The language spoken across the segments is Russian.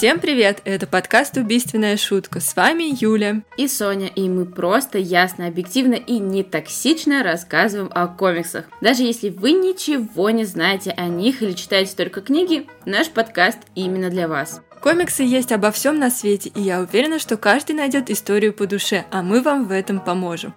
Всем привет! Это подкаст «Убийственная шутка». С вами Юля и Соня, и мы просто ясно, объективно и не токсично рассказываем о комиксах. Даже если вы ничего не знаете о них или читаете только книги, наш подкаст именно для вас. Комиксы есть обо всем на свете, и я уверена, что каждый найдет историю по душе, а мы вам в этом поможем.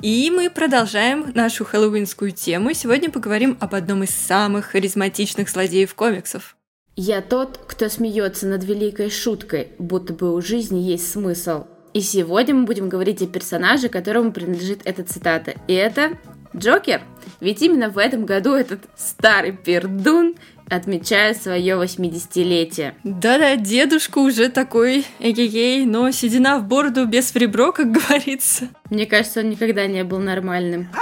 И мы продолжаем нашу хэллоуинскую тему. Сегодня поговорим об одном из самых харизматичных злодеев комиксов. Я тот, кто смеется над великой шуткой, будто бы у жизни есть смысл. И сегодня мы будем говорить о персонаже, которому принадлежит эта цитата. И это Джокер. Ведь именно в этом году этот старый пердун отмечает свое 80-летие. Да-да, дедушка уже такой, эгегей, но седина в бороду без в ребро, как говорится. Мне кажется, он никогда не был нормальным.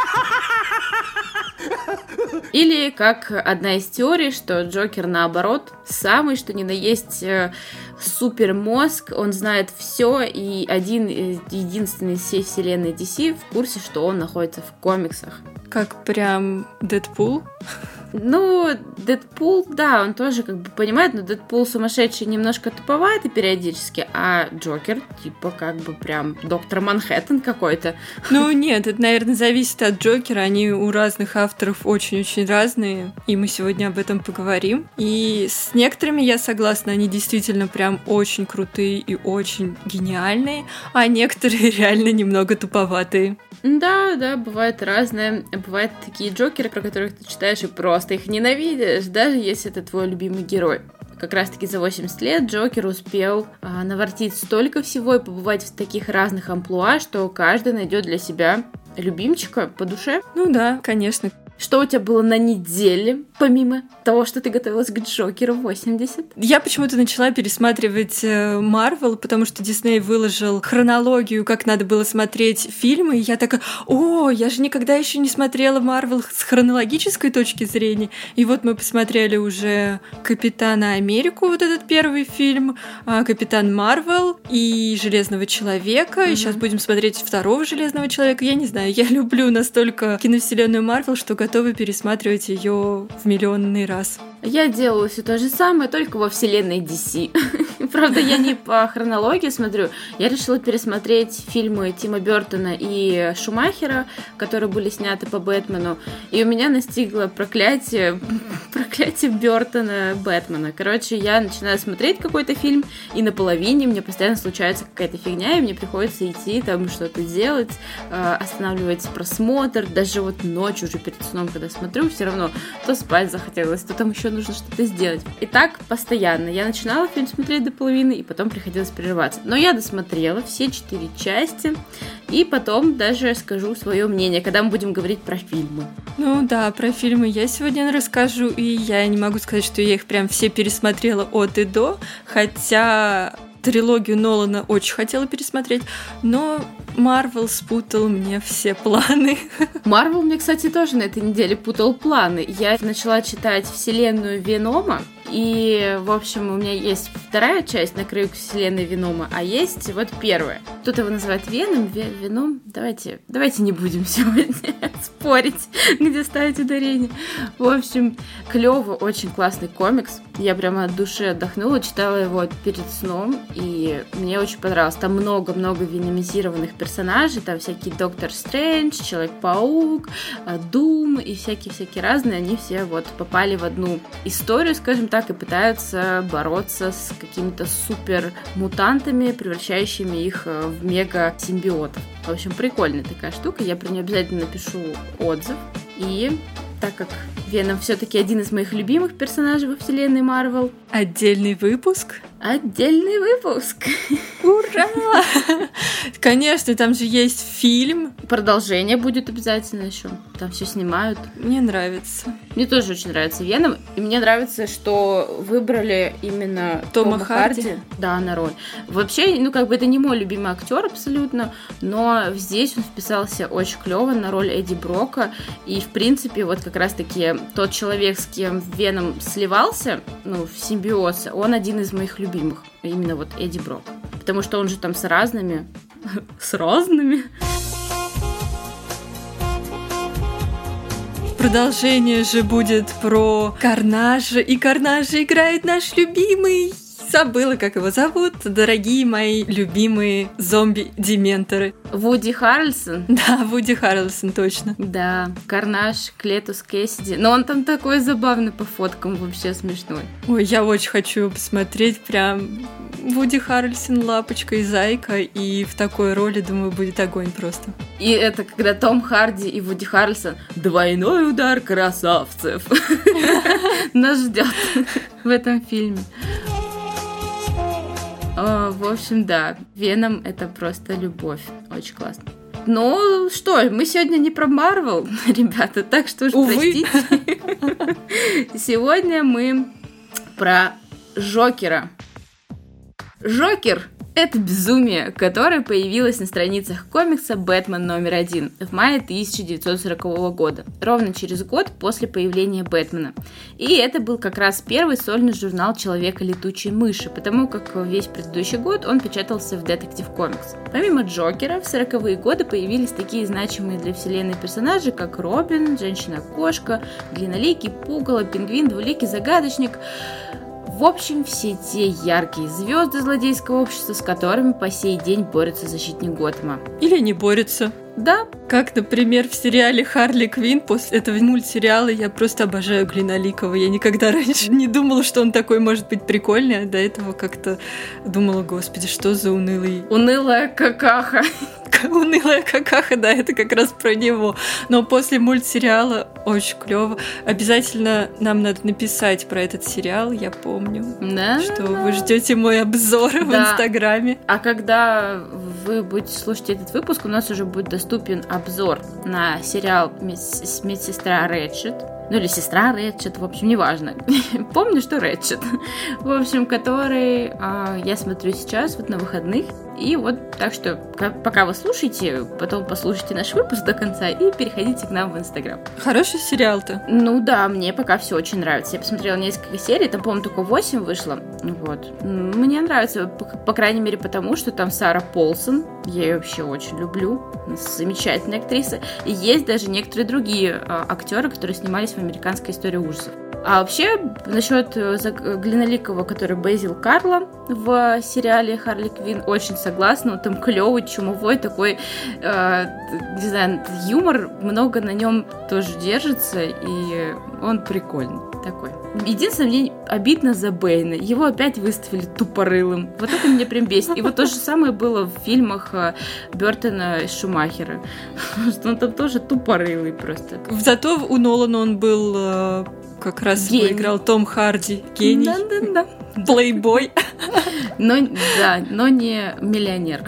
Или как одна из теорий, что Джокер наоборот самый, что ни на есть э, супер мозг, он знает все, и один единственный из всей вселенной DC в курсе, что он находится в комиксах. Как прям Дэдпул? Ну, Дэдпул, да, он тоже как бы понимает, но Дэдпул сумасшедший немножко туповатый периодически, а Джокер, типа, как бы прям доктор Манхэттен какой-то. Ну, нет, это, наверное, зависит от Джокера, они у разных авторов очень-очень разные, и мы сегодня об этом поговорим. И с некоторыми я согласна, они действительно прям очень крутые и очень гениальные, а некоторые реально немного туповатые. Да, да, бывает разное. Бывают такие Джокеры, про которых ты читаешь и просто их ненавидишь, даже если это твой любимый герой. Как раз-таки за 80 лет Джокер успел а, навортить столько всего и побывать в таких разных амплуа, что каждый найдет для себя любимчика по душе. Ну да, конечно. Что у тебя было на неделе, помимо того, что ты готовилась к Джокеру 80? Я почему-то начала пересматривать Марвел, потому что Дисней выложил хронологию, как надо было смотреть фильмы, и я такая, о, я же никогда еще не смотрела Марвел с хронологической точки зрения. И вот мы посмотрели уже Капитана Америку, вот этот первый фильм, а, Капитан Марвел и Железного Человека, mm-hmm. и сейчас будем смотреть второго Железного Человека. Я не знаю, я люблю настолько киновселенную Марвел, что готовы пересматривать ее в миллионный раз. Я делаю все то же самое, только во вселенной DC. Правда, я не по хронологии смотрю. Я решила пересмотреть фильмы Тима Бертона и Шумахера, которые были сняты по Бэтмену. И у меня настигло проклятие, проклятие Бертона Бэтмена. Короче, я начинаю смотреть какой-то фильм, и на половине мне постоянно случается какая-то фигня, и мне приходится идти там что-то делать, э, останавливать просмотр. Даже вот ночью уже перед сном, когда смотрю, все равно то спать захотелось, то там еще нужно что-то сделать. И так постоянно. Я начинала фильм смотреть до половины, и потом приходилось прерываться. Но я досмотрела все четыре части, и потом даже скажу свое мнение, когда мы будем говорить про фильмы. Ну да, про фильмы я сегодня расскажу, и я не могу сказать, что я их прям все пересмотрела от и до, хотя трилогию Нолана очень хотела пересмотреть, но Марвел спутал мне все планы. Марвел мне, кстати, тоже на этой неделе путал планы. Я начала читать вселенную Венома, и, в общем, у меня есть вторая часть на краю вселенной Венома, а есть вот первая. Тут его называют Веном, Веном. Давайте, давайте не будем сегодня спорить, где ставить ударение. В общем, клево, очень классный комикс. Я прямо от души отдохнула, читала его перед сном, и мне очень понравилось. Там много-много веномизированных персонажей, там всякий Доктор Стрэндж, Человек-паук, Дум и всякие-всякие разные. Они все вот попали в одну историю, скажем так, и пытаются бороться с какими-то супер мутантами, превращающими их э, в мега-симбиотов. В общем, прикольная такая штука. Я про нее обязательно напишу отзыв. И так как Веном все-таки один из моих любимых персонажей во вселенной Марвел. Отдельный выпуск? Отдельный выпуск. Ура! Конечно, там же есть фильм. Продолжение будет обязательно еще. Там все снимают. Мне нравится. Мне тоже очень нравится Веном. И мне нравится, что выбрали именно Тома, Тома Харди. Харди. Да, на роль. Вообще, ну как бы это не мой любимый актер абсолютно, но здесь он вписался очень клево на роль Эдди Брока. И в принципе, вот как раз таки тот человек, с кем Веном сливался, ну, в симбиоз, он один из моих любимых. Именно вот Эдди Брок. Потому что он же там с разными. с разными. Продолжение же будет про Карнажа, и Карнажа играет наш любимый Забыла, как его зовут. Дорогие мои любимые зомби-дементоры. Вуди Харрельсон? Да, Вуди Харрельсон, точно. Да, Карнаж, Клетус Кэссиди. Но он там такой забавный по фоткам, вообще смешной. Ой, я очень хочу посмотреть прям Вуди Харрельсон, Лапочка и Зайка, и в такой роли, думаю, будет огонь просто. И это когда Том Харди и Вуди Харрельсон «Двойной удар красавцев» нас ждет в этом фильме. О, в общем, да, Веном это просто любовь. Очень классно. Ну что, мы сегодня не про Марвел, ребята, так что уж Увы. простите. Сегодня мы про Жокера. Жокер это безумие, которое появилось на страницах комикса «Бэтмен номер один» в мае 1940 года, ровно через год после появления Бэтмена. И это был как раз первый сольный журнал «Человека-летучей мыши», потому как весь предыдущий год он печатался в Детектив Комикс. Помимо Джокера, в 40-е годы появились такие значимые для вселенной персонажи, как Робин, Женщина-кошка, Длинноликий, Пугало, Пингвин, Двуликий Загадочник, в общем, все те яркие звезды злодейского общества, с которыми по сей день борется защитник Готэма. Или не борется. Да. Как, например, в сериале Харли Квин после этого мультсериала я просто обожаю Глиноликова. Я никогда раньше не думала, что он такой может быть прикольный, а до этого как-то думала, господи, что за унылый... Унылая какаха. Унылая какаха, да, это как раз про него. Но после мультсериала очень клево. Обязательно нам надо написать про этот сериал, я помню. Да. Что вы ждете мой обзор да. в Инстаграме. А когда вы будете слушать этот выпуск, у нас уже будет доступен обзор на сериал «Медсестра Рэтчет», ну или сестра Рэтчет, в общем, неважно. Помню, что Рэтчет. в общем, который э, я смотрю сейчас, вот на выходных. И вот так что, пока вы слушаете, потом послушайте наш выпуск до конца и переходите к нам в Инстаграм. Хороший сериал-то. Ну да, мне пока все очень нравится. Я посмотрела несколько серий, там, по-моему, только 8 вышло. Вот. Мне нравится, по, по крайней мере, потому что там Сара Полсон. Я ее вообще очень люблю. Замечательная актриса. И есть даже некоторые другие а, актеры, которые снимались в американской истории ужасов. А вообще, насчет э, Глиноликова, который Бейзил Карла в сериале Харли Квин, очень согласна. Он там клевый, чумовой такой, э, не знаю, юмор много на нем тоже держится, и он прикольный такой. Единственное, мне обидно за Бэйна. Его опять выставили тупорылым. Вот это мне прям бесит. И вот то же самое было в фильмах э, Бертона и Шумахера. Что он там тоже тупорылый просто. Зато у Нолана он был э, как раз Гений. выиграл Том Харди. Гений. Да-да-да. Плейбой. Но, да, но не миллионер.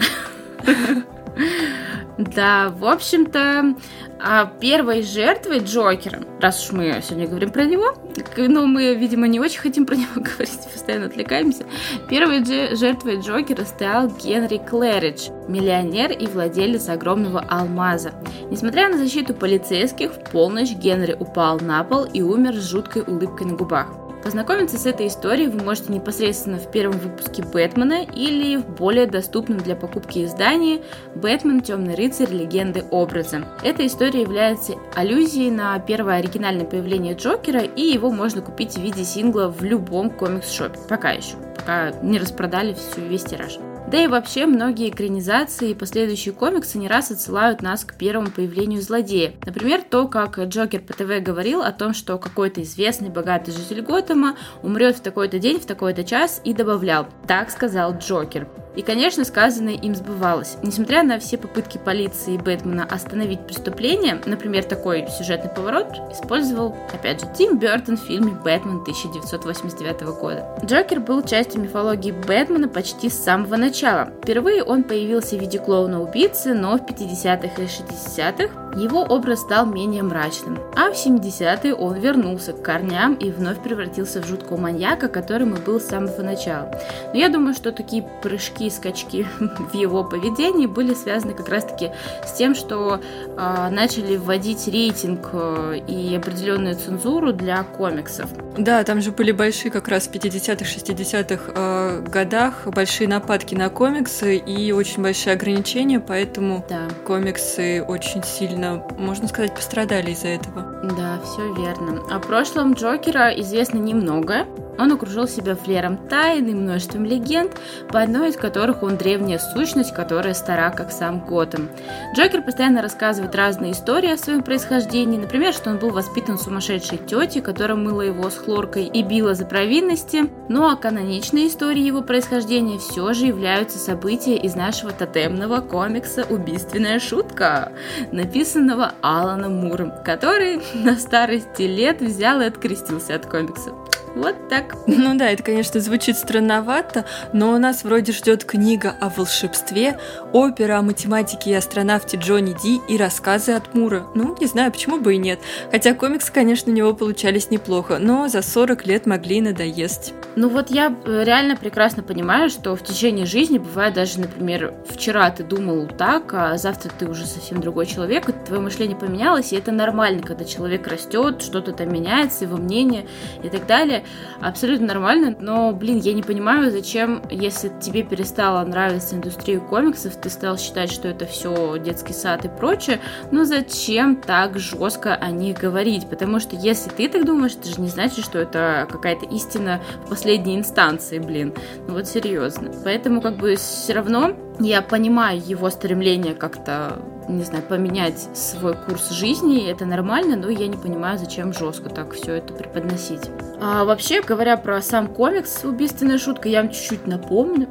Да, в общем-то, а первой жертвой Джокера, раз уж мы сегодня говорим про него, но мы, видимо, не очень хотим про него говорить, постоянно отвлекаемся, первой жертвой Джокера стал Генри Клэридж, миллионер и владелец огромного алмаза. Несмотря на защиту полицейских, в полночь Генри упал на пол и умер с жуткой улыбкой на губах. Познакомиться с этой историей вы можете непосредственно в первом выпуске Бэтмена или в более доступном для покупки издании «Бэтмен. Темный рыцарь. Легенды образа». Эта история является аллюзией на первое оригинальное появление Джокера, и его можно купить в виде сингла в любом комикс-шопе. Пока еще. Пока не распродали всю весь тираж. Да и вообще многие экранизации и последующие комиксы не раз отсылают нас к первому появлению злодея. Например, то, как Джокер по ТВ говорил о том, что какой-то известный богатый житель Готэма умрет в такой-то день, в такой-то час и добавлял «Так сказал Джокер». И, конечно, сказанное им сбывалось. Несмотря на все попытки полиции и Бэтмена остановить преступление, например, такой сюжетный поворот использовал, опять же, Тим Бертон в фильме «Бэтмен» 1989 года. Джокер был частью мифологии Бэтмена почти с самого начала. Впервые он появился в виде клоуна-убийцы, но в 50-х и 60-х его образ стал менее мрачным. А в 70-е он вернулся к корням и вновь превратился в жуткого маньяка, которым и был с самого начала. Но я думаю, что такие прыжки и скачки в его поведении были связаны как раз-таки с тем, что э, начали вводить рейтинг э, и определенную цензуру для комиксов. Да, там же были большие как раз в 50-х, 60-х э, годах большие нападки на комиксы и очень большие ограничения, поэтому да. комиксы очень сильно, можно сказать, пострадали из-за этого. Да, все верно. О прошлом Джокера известно немного. Он окружил себя флером тайн и множеством легенд, по одной из которых он древняя сущность, которая стара, как сам Готэм. Джокер постоянно рассказывает разные истории о своем происхождении, например, что он был воспитан сумасшедшей тетей, которая мыла его с хлоркой и била за провинности, ну а каноничные истории его происхождения все же являются события из нашего тотемного комикса «Убийственная шутка», написанного Аланом Муром, который на старости лет взял и открестился от комикса. Вот так. Ну да, это, конечно, звучит странновато, но у нас вроде ждет книга о волшебстве, опера о математике и астронавте Джонни Ди и рассказы от Мура. Ну, не знаю, почему бы и нет. Хотя комиксы, конечно, у него получались неплохо, но за 40 лет могли надоесть. Ну вот я э, реально прекрасно понимаю, что в течение жизни бывает даже, например, вчера ты думал так, а завтра ты уже совсем другой человек, и твое мышление поменялось, и это нормально, когда человек растет, что-то там меняется, его мнение и так далее абсолютно нормально, но, блин, я не понимаю, зачем, если тебе перестала нравиться индустрия комиксов, ты стал считать, что это все детский сад и прочее, ну зачем так жестко о них говорить? Потому что если ты так думаешь, это же не значит, что это какая-то истина в последней инстанции, блин. Ну вот серьезно. Поэтому как бы все равно я понимаю его стремление как-то, не знаю, поменять свой курс жизни, это нормально, но я не понимаю, зачем жестко так все это преподносить. А вообще, говоря про сам комикс «Убийственная шутка», я вам чуть-чуть напомню.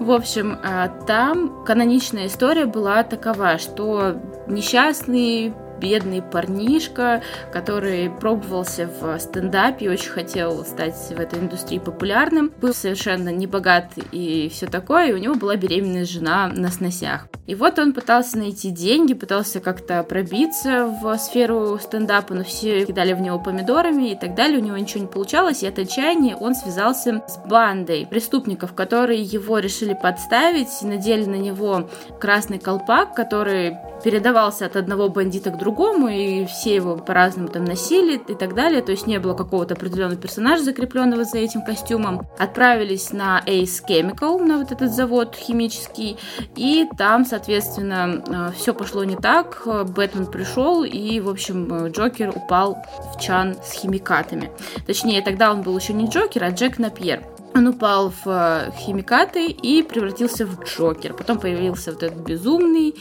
В общем, а, там каноничная история была такова, что несчастный бедный парнишка, который пробовался в стендапе, очень хотел стать в этой индустрии популярным, был совершенно не богат и все такое, и у него была беременная жена на сносях. И вот он пытался найти деньги, пытался как-то пробиться в сферу стендапа, но все кидали в него помидорами и так далее, у него ничего не получалось, и от отчаяния он связался с бандой преступников, которые его решили подставить, надели на него красный колпак, который передавался от одного бандита к другому, и все его по-разному там носили и так далее, то есть не было какого-то определенного персонажа, закрепленного за этим костюмом. Отправились на Ace Chemical, на вот этот завод химический, и там, соответственно, э, все пошло не так, Бэтмен пришел, и, в общем, Джокер упал в чан с химикатами. Точнее, тогда он был еще не Джокер, а Джек Напьер. Он упал в э, химикаты и превратился в Джокер. Потом появился вот этот безумный,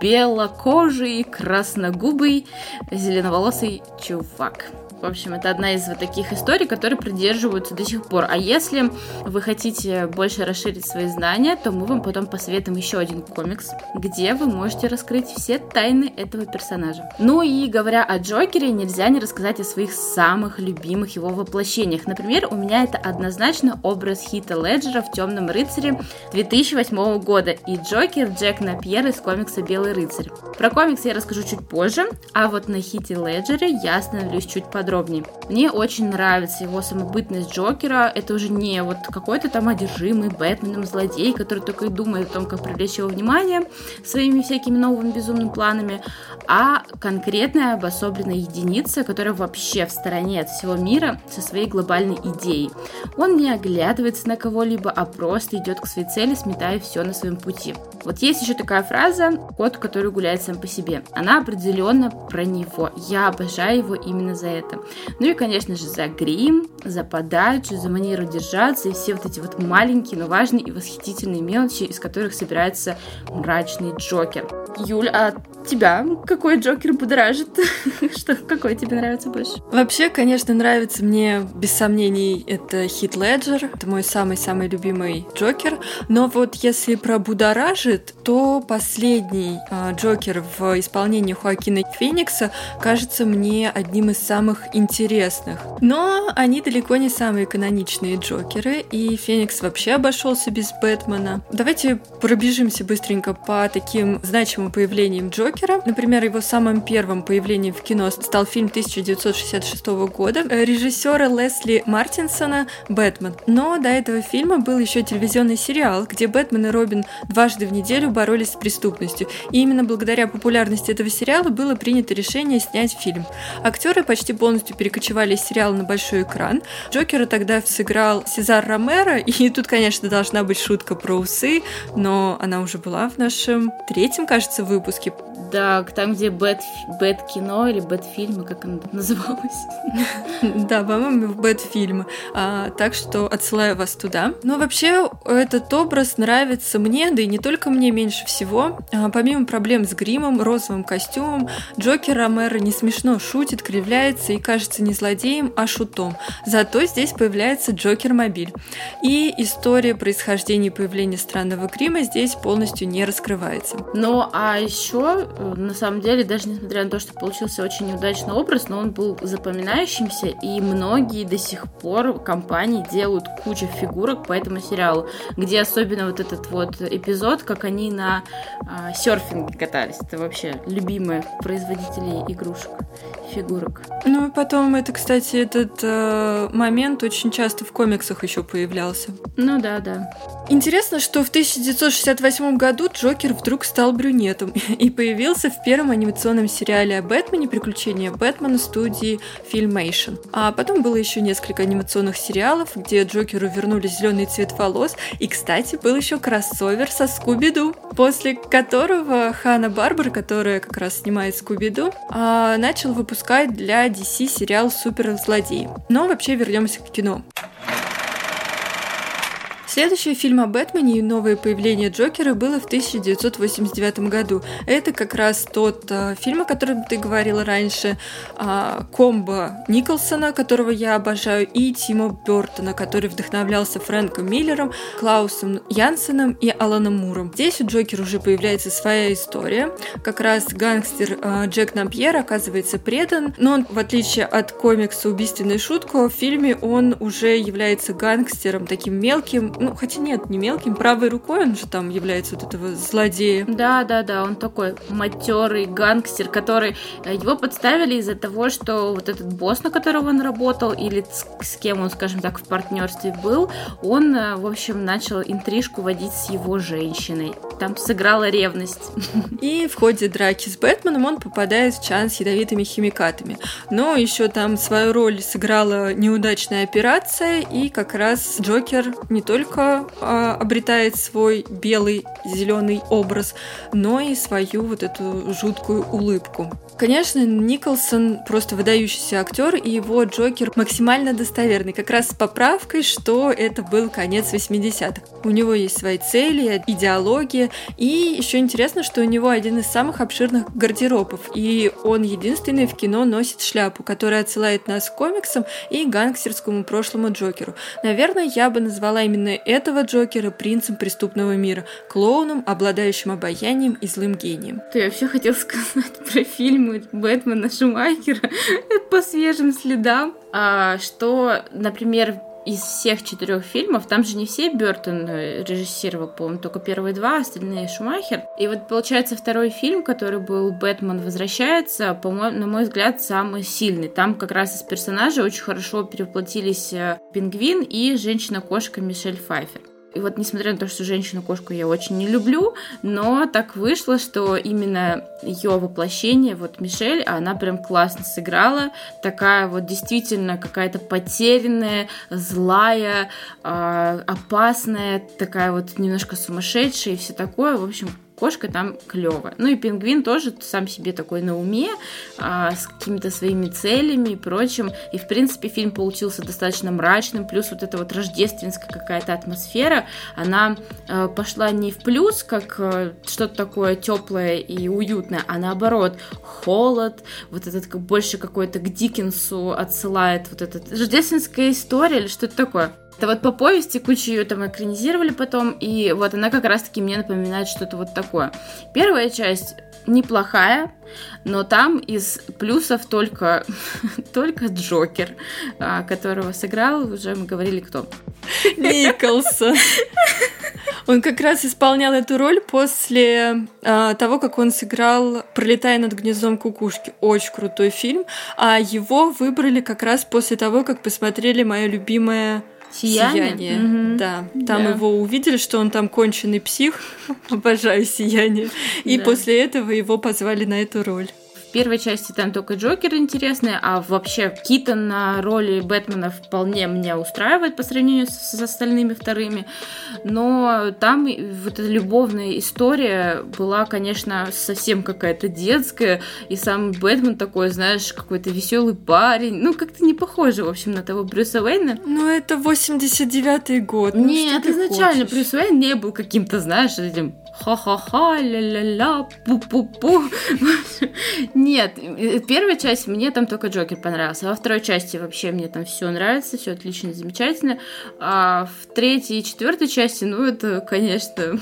белокожий, красногубый, зеленоволосый чувак. В общем, это одна из вот таких историй, которые придерживаются до сих пор. А если вы хотите больше расширить свои знания, то мы вам потом посоветуем еще один комикс, где вы можете раскрыть все тайны этого персонажа. Ну и говоря о Джокере, нельзя не рассказать о своих самых любимых его воплощениях. Например, у меня это однозначно образ Хита Леджера в Темном рыцаре 2008 года и Джокер Джек Напьер из комикса Белый рыцарь. Про комикс я расскажу чуть позже, а вот на Хите Леджере я остановлюсь чуть подробнее подробнее. Мне очень нравится его самобытность Джокера. Это уже не вот какой-то там одержимый Бэтменом злодей, который только и думает о том, как привлечь его внимание своими всякими новыми безумными планами, а конкретная обособленная единица, которая вообще в стороне от всего мира со своей глобальной идеей. Он не оглядывается на кого-либо, а просто идет к своей цели, сметая все на своем пути. Вот есть еще такая фраза «кот, который гуляет сам по себе». Она определенно про него. Я обожаю его именно за это. Ну и, конечно же, за грим, за подачу, за манеру держаться и все вот эти вот маленькие, но важные и восхитительные мелочи, из которых собирается мрачный Джокер. Юль, а тебя какой Джокер будоражит? Что, какой тебе нравится больше? Вообще, конечно, нравится мне, без сомнений, это Хит Леджер. Это мой самый-самый любимый Джокер. Но вот если про будоражит, то последний э, Джокер в исполнении Хоакина Феникса кажется мне одним из самых интересных. Но они далеко не самые каноничные Джокеры, и Феникс вообще обошелся без Бэтмена. Давайте пробежимся быстренько по таким значимым появлениям Джокера. Например, его самым первым появлением в кино стал фильм 1966 года режиссера Лесли Мартинсона «Бэтмен». Но до этого фильма был еще телевизионный сериал, где Бэтмен и Робин дважды в неделю боролись с преступностью. И именно благодаря популярности этого сериала было принято решение снять фильм. Актеры почти полностью перекочевали из сериала на большой экран. Джокера тогда сыграл Сезар Ромеро, и тут, конечно, должна быть шутка про усы, но она уже была в нашем третьем, кажется, выпуске. Да, там, где bat, bat кино или bat фильмы, как оно называлось. Да, по-моему, bat фильмы. А, так что отсылаю вас туда. Но вообще этот образ нравится мне, да и не только мне меньше всего. А, помимо проблем с гримом, розовым костюмом, Джокер Ромеро не смешно шутит, кривляется и кажется не злодеем, а шутом. Зато здесь появляется Джокер-мобиль. И история происхождения и появления странного грима здесь полностью не раскрывается. Ну, а еще на самом деле, даже несмотря на то, что получился очень неудачный образ, но он был запоминающимся, и многие до сих пор компании делают кучу фигурок по этому сериалу, где особенно вот этот вот эпизод, как они на э, серфинге катались. Это вообще любимые производители игрушек, фигурок. Ну и потом это, кстати, этот э, момент очень часто в комиксах еще появлялся. Ну да, да. Интересно, что в 1968 году Джокер вдруг стал брюнетом и появился в первом анимационном сериале о Бэтмене «Приключения Бэтмена» студии Filmation. А потом было еще несколько анимационных сериалов, где Джокеру вернули зеленый цвет волос, и, кстати, был еще кроссовер со Скуби-Ду, после которого Хана Барбар, которая как раз снимает Скуби-Ду, а, начал выпускать для DC сериал «Суперзлодеи». Но вообще вернемся к кино. Следующий фильм о Бэтмене и новое появление Джокера было в 1989 году. Это как раз тот э, фильм, о котором ты говорила раньше, э, комбо Николсона, которого я обожаю, и Тима Бертона, который вдохновлялся Фрэнком Миллером, Клаусом Янсеном и Аланом Муром. Здесь у Джокера уже появляется своя история. Как раз гангстер э, Джек Нампьер оказывается предан, но он, в отличие от комикса «Убийственная шутка», в фильме он уже является гангстером таким мелким, ну, хотя нет, не мелким, правой рукой он же там является вот этого злодея. Да, да, да, он такой матерый гангстер, который э, его подставили из-за того, что вот этот босс, на которого он работал, или с, с кем он, скажем так, в партнерстве был, он, э, в общем, начал интрижку водить с его женщиной. Там сыграла ревность. И в ходе драки с Бэтменом он попадает в чан с ядовитыми химикатами. Но еще там свою роль сыграла неудачная операция, и как раз Джокер не только только э, обретает свой белый зеленый образ, но и свою вот эту жуткую улыбку. Конечно, Николсон просто выдающийся актер, и его Джокер максимально достоверный, как раз с поправкой, что это был конец 80-х. У него есть свои цели, идеология, и еще интересно, что у него один из самых обширных гардеробов, и он единственный в кино носит шляпу, которая отсылает нас к комиксам и гангстерскому прошлому Джокеру. Наверное, я бы назвала именно этого Джокера принцем преступного мира, клоуном, обладающим обаянием и злым гением. Ты вообще хотел сказать про фильмы Бэтмена Шумахера по свежим следам, а, что, например, из всех четырех фильмов, там же не все Бертон э, режиссировал, по-моему, только первые два, остальные Шумахер. И вот получается второй фильм, который был «Бэтмен возвращается», по-моему, на мой взгляд, самый сильный. Там как раз из персонажей очень хорошо переплотились э, пингвин и женщина-кошка Мишель Пфайфер. И вот несмотря на то, что женщину-кошку я очень не люблю, но так вышло, что именно ее воплощение, вот Мишель, она прям классно сыграла. Такая вот действительно какая-то потерянная, злая, э, опасная, такая вот немножко сумасшедшая и все такое. В общем, кошка там клево. Ну и пингвин тоже сам себе такой на уме, а, с какими-то своими целями и прочим. И в принципе фильм получился достаточно мрачным, плюс вот эта вот рождественская какая-то атмосфера, она а, пошла не в плюс, как а, что-то такое теплое и уютное, а наоборот, холод, вот этот как больше какой-то к Диккенсу отсылает вот эта рождественская история или что-то такое. Это вот по повести кучу ее там экранизировали потом, и вот она как раз-таки мне напоминает что-то вот такое. Первая часть неплохая, но там из плюсов только, только Джокер, а, которого сыграл, уже мы говорили кто. Николсон. Он как раз исполнял эту роль после а, того, как он сыграл «Пролетая над гнездом кукушки». Очень крутой фильм. А его выбрали как раз после того, как посмотрели мое любимое Сияние? Сияние, угу. да. Там да. его увидели, что он там конченый псих, обожаю Сияние. И да. после этого его позвали на эту роль. В первой части там только Джокер интересный, а вообще Китон на роли Бэтмена вполне меня устраивает по сравнению с, с остальными вторыми. Но там вот эта любовная история была, конечно, совсем какая-то детская, и сам Бэтмен такой, знаешь, какой-то веселый парень. Ну, как-то не похоже, в общем, на того Брюса Уэйна. Ну, это 89-й год. Ну, Нет, изначально хочешь? Брюс Уэйн не был каким-то, знаешь, этим ха-ха-ха, ля-ля-ля, пу-пу-пу. Нет, первая часть мне там только Джокер понравился, а во второй части вообще мне там все нравится, все отлично, замечательно. А в третьей и четвертой части, ну, это, конечно,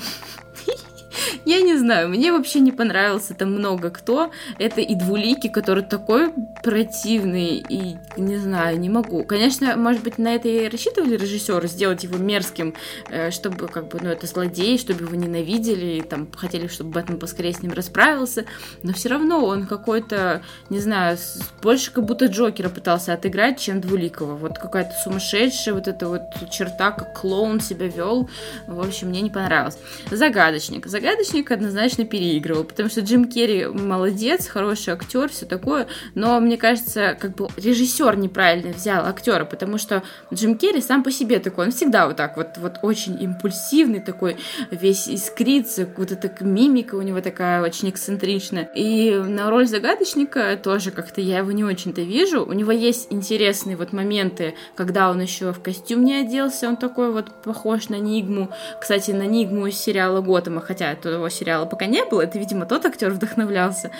я не знаю, мне вообще не понравился там много кто. Это и двулики, который такой противный, и не знаю, не могу. Конечно, может быть, на это и рассчитывали режиссеры, сделать его мерзким, э, чтобы, как бы, ну, это злодей, чтобы его ненавидели, и там хотели, чтобы Бэтмен поскорее с ним расправился, но все равно он какой-то, не знаю, больше как будто Джокера пытался отыграть, чем Двуликого. Вот какая-то сумасшедшая вот эта вот черта, как клоун себя вел. В общем, мне не понравилось. Загадочник. Загадочник однозначно переигрывал, потому что Джим Керри молодец, хороший актер, все такое, но мне кажется, как бы режиссер неправильно взял актера, потому что Джим Керри сам по себе такой, он всегда вот так вот, вот очень импульсивный такой, весь искрится, вот эта мимика у него такая очень эксцентричная. И на роль загадочника тоже как-то я его не очень-то вижу. У него есть интересные вот моменты, когда он еще в костюм не оделся, он такой вот похож на Нигму. Кстати, на Нигму из сериала Готэма, хотя этого сериала пока не было, это, видимо, тот актер вдохновлялся.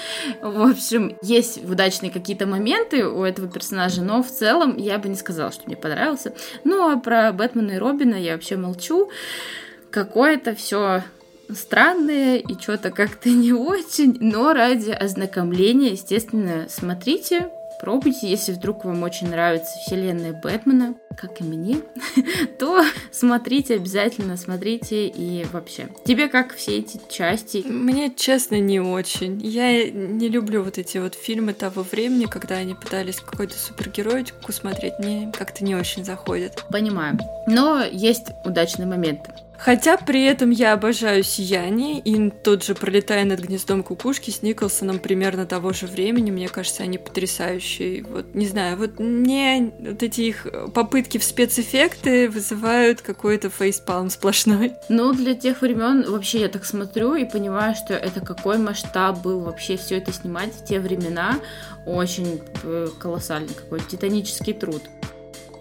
В общем, есть удачные какие-то моменты у этого персонажа, но в целом я бы не сказала, что мне понравился. Ну, а про Бэтмена и Робина я вообще молчу. Какое-то все странное и что-то как-то не очень, но ради ознакомления, естественно, смотрите, Пробуйте, если вдруг вам очень нравится вселенная Бэтмена, как и мне, то смотрите обязательно, смотрите и вообще. Тебе как все эти части? Мне, честно, не очень. Я не люблю вот эти вот фильмы того времени, когда они пытались какой-то супергероику смотреть. Мне как-то не очень заходит. Понимаю. Но есть удачные моменты. Хотя при этом я обожаю «Сияние», и тот же «Пролетая над гнездом кукушки» с Николсоном примерно того же времени, мне кажется, они потрясающие. Вот, не знаю, вот мне вот эти их попытки в спецэффекты вызывают какой-то фейспалм сплошной. Ну, для тех времен вообще я так смотрю и понимаю, что это какой масштаб был вообще все это снимать в те времена. Очень э, колоссальный какой титанический труд.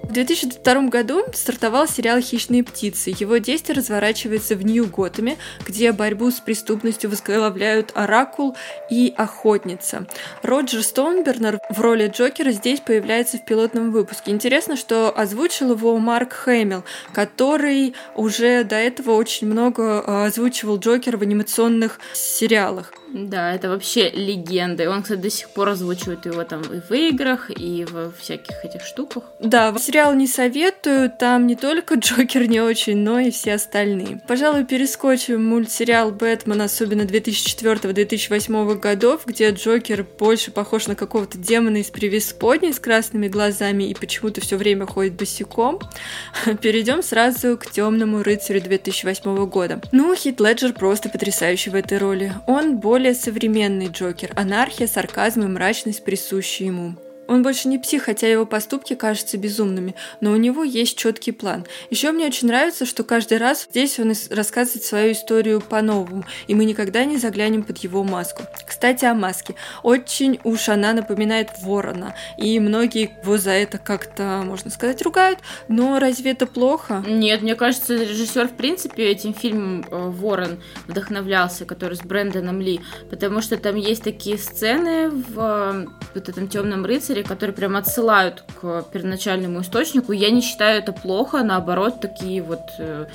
В 2002 году стартовал сериал «Хищные птицы». Его действие разворачивается в Нью-Готэме, где борьбу с преступностью возглавляют Оракул и Охотница. Роджер Стоунбернер в роли Джокера здесь появляется в пилотном выпуске. Интересно, что озвучил его Марк Хэмилл, который уже до этого очень много а, озвучивал Джокера в анимационных сериалах. Да, это вообще легенда. И он, кстати, до сих пор озвучивает его там и в играх, и в всяких этих штуках. Да, сериал не советую, там не только Джокер не очень, но и все остальные. Пожалуй, перескочим мультсериал Бэтмен, особенно 2004-2008 годов, где Джокер больше похож на какого-то демона из привисподней с красными глазами и почему-то все время ходит босиком. Перейдем сразу к темному рыцарю 2008 года. Ну, Хит Леджер просто потрясающий в этой роли. Он более более современный Джокер, анархия, сарказм и мрачность присущи ему. Он больше не псих, хотя его поступки кажутся безумными, но у него есть четкий план. Еще мне очень нравится, что каждый раз здесь он рассказывает свою историю по-новому, и мы никогда не заглянем под его маску. Кстати, о маске. Очень уж она напоминает ворона, и многие его за это как-то, можно сказать, ругают, но разве это плохо? Нет, мне кажется, режиссер в принципе этим фильмом э, «Ворон» вдохновлялся, который с Брэндоном Ли, потому что там есть такие сцены в э, вот этом темном рыцаре, серии, которые прям отсылают к первоначальному источнику. Я не считаю это плохо, наоборот, такие вот э,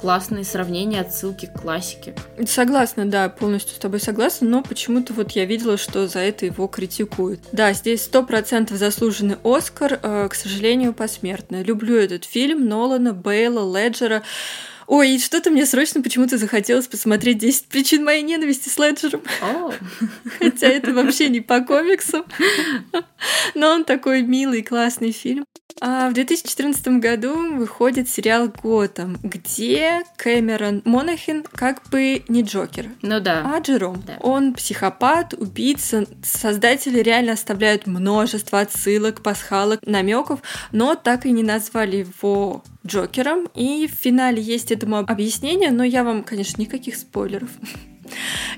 классные сравнения, отсылки к классике. Согласна, да, полностью с тобой согласна, но почему-то вот я видела, что за это его критикуют. Да, здесь сто процентов заслуженный Оскар, э, к сожалению, посмертно. Люблю этот фильм Нолана, Бейла, Леджера. Ой, и что-то мне срочно почему-то захотелось посмотреть 10 причин моей ненависти с Леджером. Oh. Хотя это вообще не по комиксам. Но он такой милый, классный фильм. А в 2014 году выходит сериал «Готэм», где Кэмерон Монахин как бы не Джокер, Ну да. а Джером. Да. Он психопат, убийца. Создатели реально оставляют множество отсылок, пасхалок, намеков, но так и не назвали его Джокером. И в финале есть этому объяснение, но я вам, конечно, никаких спойлеров.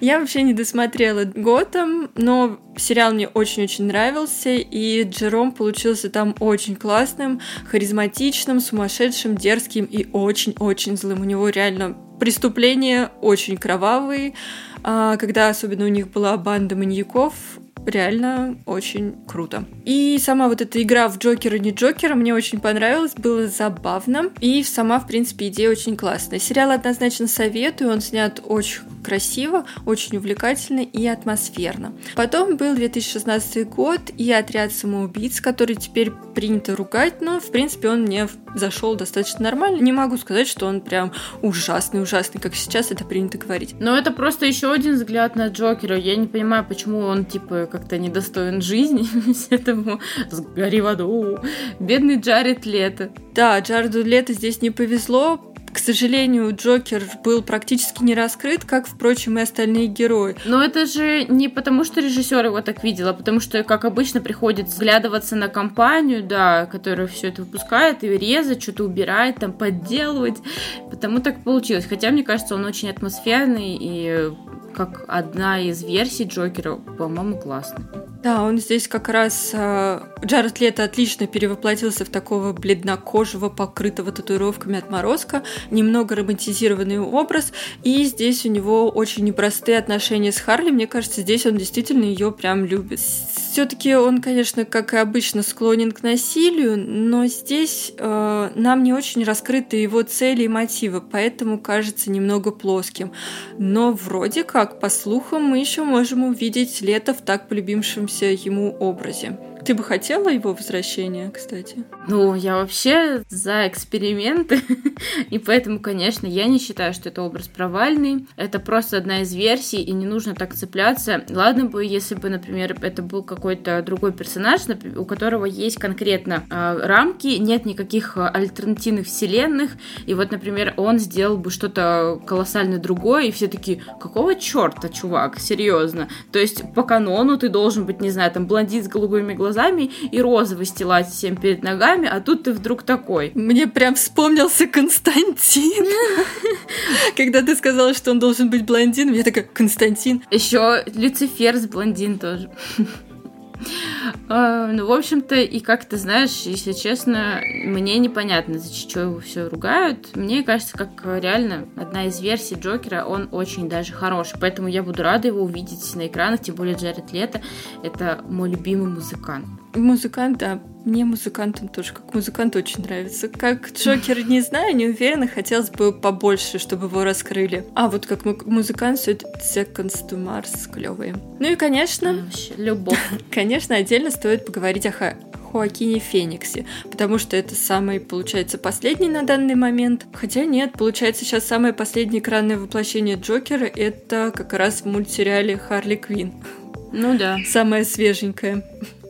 Я вообще не досмотрела Готэм, но сериал мне очень-очень нравился, и Джером получился там очень классным, харизматичным, сумасшедшим, дерзким и очень-очень злым. У него реально преступления очень кровавые, а когда особенно у них была банда маньяков, реально очень круто. И сама вот эта игра в Джокера не Джокера мне очень понравилась, было забавно. И сама, в принципе, идея очень классная. Сериал однозначно советую, он снят очень красиво, очень увлекательно и атмосферно. Потом был 2016 год и «Отряд самоубийц», который теперь принято ругать, но, в принципе, он мне зашел достаточно нормально. Не могу сказать, что он прям ужасный-ужасный, как сейчас это принято говорить. Но это просто еще один взгляд на Джокера. Я не понимаю, почему он, типа, как-то недостоин жизни. Этому сгори в аду. Бедный Джаред Лето. Да, Джареду Лето здесь не повезло, к сожалению, Джокер был практически не раскрыт, как, впрочем, и остальные герои. Но это же не потому, что режиссер его так видел, а потому что, как обычно, приходится взглядываться на компанию, да, которая все это выпускает, и резать, что-то убирать, там, подделывать. Потому так получилось. Хотя, мне кажется, он очень атмосферный и как одна из версий Джокера, по-моему, классный. Да, он здесь как раз... э, Джаред Лето отлично перевоплотился в такого бледнокожего, покрытого татуировками отморозка, немного романтизированный образ, и здесь у него очень непростые отношения с Харли. Мне кажется, здесь он действительно ее прям любит. Все-таки он, конечно, как и обычно, склонен к насилию, но здесь э, нам не очень раскрыты его цели и мотивы, поэтому кажется немного плоским. Но вроде как, по слухам, мы еще можем увидеть Лето в так полюбившемся ему образе. Ты бы хотела его возвращения, кстати? Ну, я вообще за эксперименты, и поэтому, конечно, я не считаю, что это образ провальный. Это просто одна из версий, и не нужно так цепляться. Ладно бы, если бы, например, это был какой-то другой персонаж, у которого есть конкретно э, рамки, нет никаких э, альтернативных вселенных, и вот, например, он сделал бы что-то колоссально другое, и все таки какого черта, чувак, серьезно? То есть по канону ты должен быть, не знаю, там, блондин с голубыми глазами и розовый стилать всем перед ногами, а тут ты вдруг такой. Мне прям вспомнился Константин. Когда ты сказала, что он должен быть блондином, я такая, Константин. Еще Люцифер с блондин тоже. А, Ну, в общем-то, и как ты знаешь, если честно, мне непонятно, за что его все ругают. Мне кажется, как реально одна из версий Джокера, он очень даже хороший. Поэтому я буду рада его увидеть на экранах, тем более Джаред Лето. Это мой любимый музыкант. Музыкант, да. Мне музыкант он тоже как музыкант очень нравится. Как Джокер, не знаю, не уверена, хотелось бы побольше, чтобы его раскрыли. А вот как му- музыкант, все это Seconds to Mars клевые. Ну и, конечно, любовь. Конечно, отдельно стоит поговорить о Хоакине Фениксе, потому что это самый, получается, последний на данный момент. Хотя нет, получается, сейчас самое последнее экранное воплощение Джокера — это как раз в мультсериале «Харли Квин». Ну да. Самое свеженькое.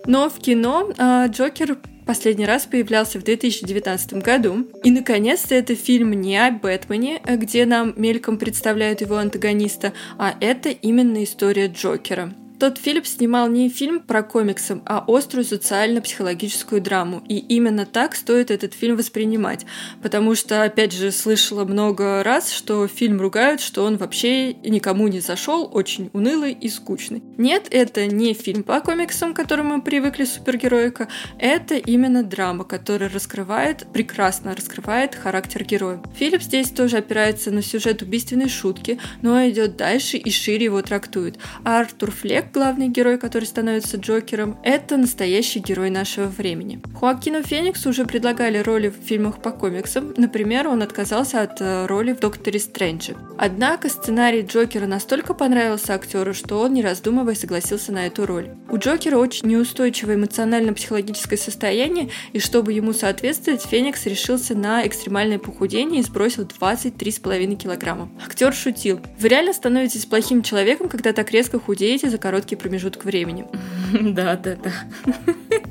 Но в кино а, Джокер последний раз появлялся в 2019 году. И, наконец-то, это фильм не о Бэтмене, а где нам мельком представляют его антагониста, а это именно история Джокера. Тот Филлип снимал не фильм про комиксы, а острую социально-психологическую драму. И именно так стоит этот фильм воспринимать. Потому что, опять же, слышала много раз, что фильм ругают, что он вообще никому не зашел, очень унылый и скучный. Нет, это не фильм по комиксам, к которому мы привыкли, супергероика. Это именно драма, которая раскрывает, прекрасно раскрывает характер героя. Филипп здесь тоже опирается на сюжет убийственной шутки, но идет дальше и шире его трактует. А Артур Флек, главный герой, который становится Джокером, это настоящий герой нашего времени. Хоакину Фениксу уже предлагали роли в фильмах по комиксам, например, он отказался от э, роли в Докторе Стрэнджи. Однако сценарий Джокера настолько понравился актеру, что он, не раздумывая, согласился на эту роль. У Джокера очень неустойчивое эмоционально-психологическое состояние, и чтобы ему соответствовать, Феникс решился на экстремальное похудение и сбросил 23,5 килограмма. Актер шутил. Вы реально становитесь плохим человеком, когда так резко худеете за короткий промежуток времени. Да, да, да.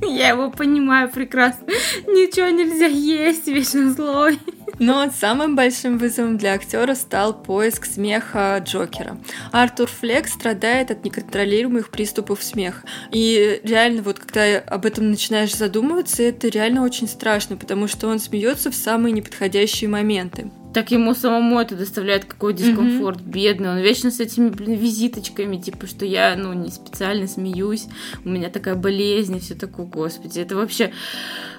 Я его понимаю прекрасно. Ничего нельзя есть, вечно злой. Но самым большим вызовом для актера стал поиск смеха Джокера. Артур Флек страдает от неконтролируемых приступов смеха. И реально, вот когда об этом начинаешь задумываться, это реально очень страшно, потому что он смеется в самые неподходящие моменты так ему самому это доставляет какой дискомфорт, mm-hmm. бедный. Он вечно с этими, блин, визиточками, типа, что я, ну, не специально смеюсь, у меня такая болезнь и все такое, господи, это вообще...